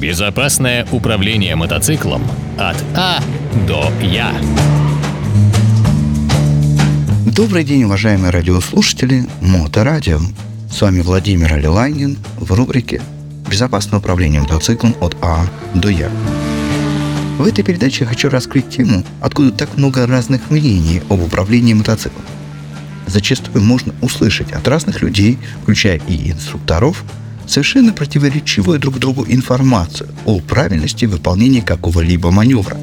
Безопасное управление мотоциклом от А до Я. Добрый день, уважаемые радиослушатели Моторадио. С вами Владимир Алилайнин в рубрике «Безопасное управление мотоциклом от А до Я». В этой передаче я хочу раскрыть тему, откуда так много разных мнений об управлении мотоциклом. Зачастую можно услышать от разных людей, включая и инструкторов, совершенно противоречивую друг другу информацию о правильности выполнения какого-либо маневра.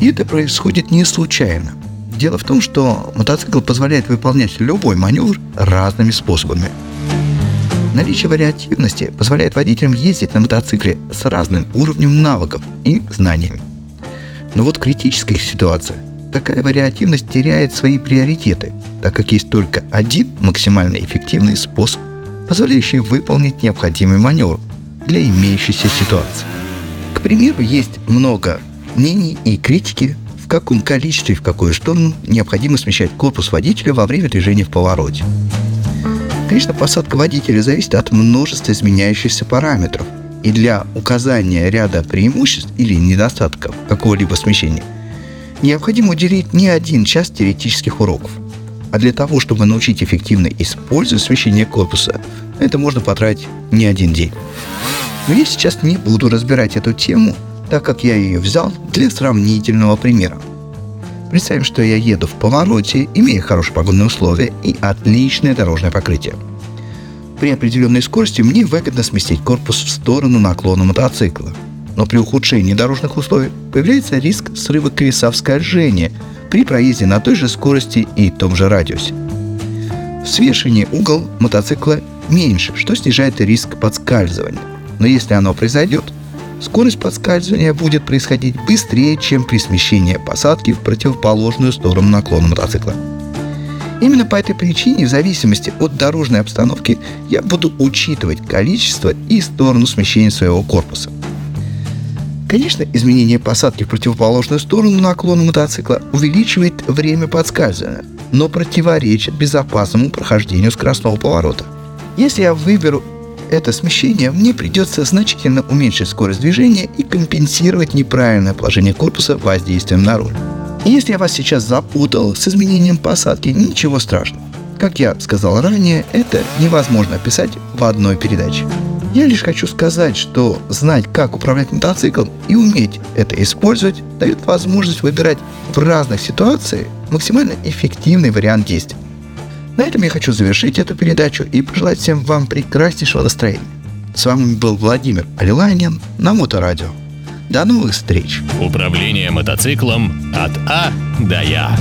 И это происходит не случайно. Дело в том, что мотоцикл позволяет выполнять любой маневр разными способами. Наличие вариативности позволяет водителям ездить на мотоцикле с разным уровнем навыков и знаниями. Но вот критическая ситуация. Такая вариативность теряет свои приоритеты, так как есть только один максимально эффективный способ позволяющие выполнить необходимый маневр для имеющейся ситуации. К примеру, есть много мнений и критики, в каком количестве и в какую сторону необходимо смещать корпус водителя во время движения в повороте. Конечно, посадка водителя зависит от множества изменяющихся параметров, и для указания ряда преимуществ или недостатков какого-либо смещения необходимо уделить не один час теоретических уроков – а для того, чтобы научить эффективно использовать смещение корпуса, это можно потратить не один день. Но я сейчас не буду разбирать эту тему, так как я ее взял для сравнительного примера. Представим, что я еду в повороте, имея хорошие погодные условия и отличное дорожное покрытие. При определенной скорости мне выгодно сместить корпус в сторону наклона мотоцикла. Но при ухудшении дорожных условий появляется риск срыва колеса в скольжение – при проезде на той же скорости и том же радиусе. В свешении угол мотоцикла меньше, что снижает риск подскальзывания. Но если оно произойдет, скорость подскальзывания будет происходить быстрее, чем при смещении посадки в противоположную сторону наклона мотоцикла. Именно по этой причине, в зависимости от дорожной обстановки, я буду учитывать количество и сторону смещения своего корпуса. Конечно, изменение посадки в противоположную сторону наклона мотоцикла увеличивает время подскальзывания, но противоречит безопасному прохождению скоростного поворота. Если я выберу это смещение, мне придется значительно уменьшить скорость движения и компенсировать неправильное положение корпуса воздействием на руль. Если я вас сейчас запутал с изменением посадки, ничего страшного. Как я сказал ранее, это невозможно описать в одной передаче. Я лишь хочу сказать, что знать, как управлять мотоциклом и уметь это использовать, дает возможность выбирать в разных ситуациях максимально эффективный вариант действия. На этом я хочу завершить эту передачу и пожелать всем вам прекраснейшего настроения. С вами был Владимир Алиланин на Моторадио. До новых встреч! Управление мотоциклом от А до Я.